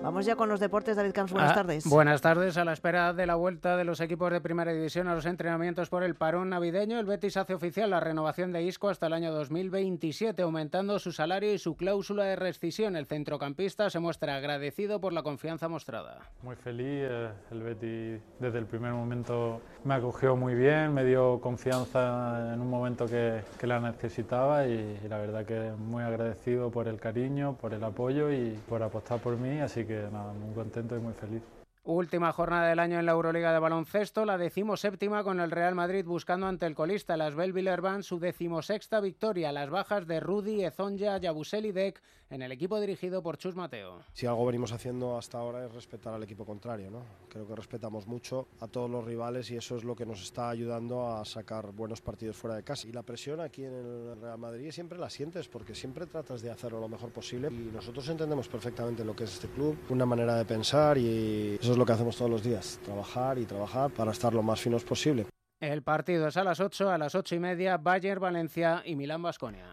Vamos ya con los deportes, David Camps, buenas Ah, tardes. Buenas tardes. A la espera de la vuelta de los equipos de primera división a los entrenamientos por el parón navideño, el Betis hace oficial la renovación de Isco hasta el año 2027, aumentando su salario y su cláusula de rescisión. El centrocampista se muestra agradecido por la confianza mostrada. Muy feliz, eh, el Betis desde el primer momento me acogió muy bien, me dio confianza en un momento que, que la necesitaba y, y la verdad que muy agradecido por el cariño, por el apoyo y por apostar por mí, así que nada, muy contento y muy feliz. Última jornada del año en la Euroliga de baloncesto, la decimoséptima con el Real Madrid buscando ante el colista las Belvillerban su decimosexta victoria, las bajas de Rudy, Ezonja, Yabusel y Dek en el equipo dirigido por Chus Mateo. Si algo venimos haciendo hasta ahora es respetar al equipo contrario, ¿no? Creo que respetamos mucho a todos los rivales y eso es lo que nos está ayudando a sacar buenos partidos fuera de casa. Y la presión aquí en el Real Madrid siempre la sientes porque siempre tratas de hacerlo lo mejor posible y nosotros entendemos perfectamente lo que es este club, una manera de pensar y eso es lo que hacemos todos los días, trabajar y trabajar para estar lo más finos posible. El partido es a las 8, a las 8 y media, Bayern, Valencia y Milán, Basconia.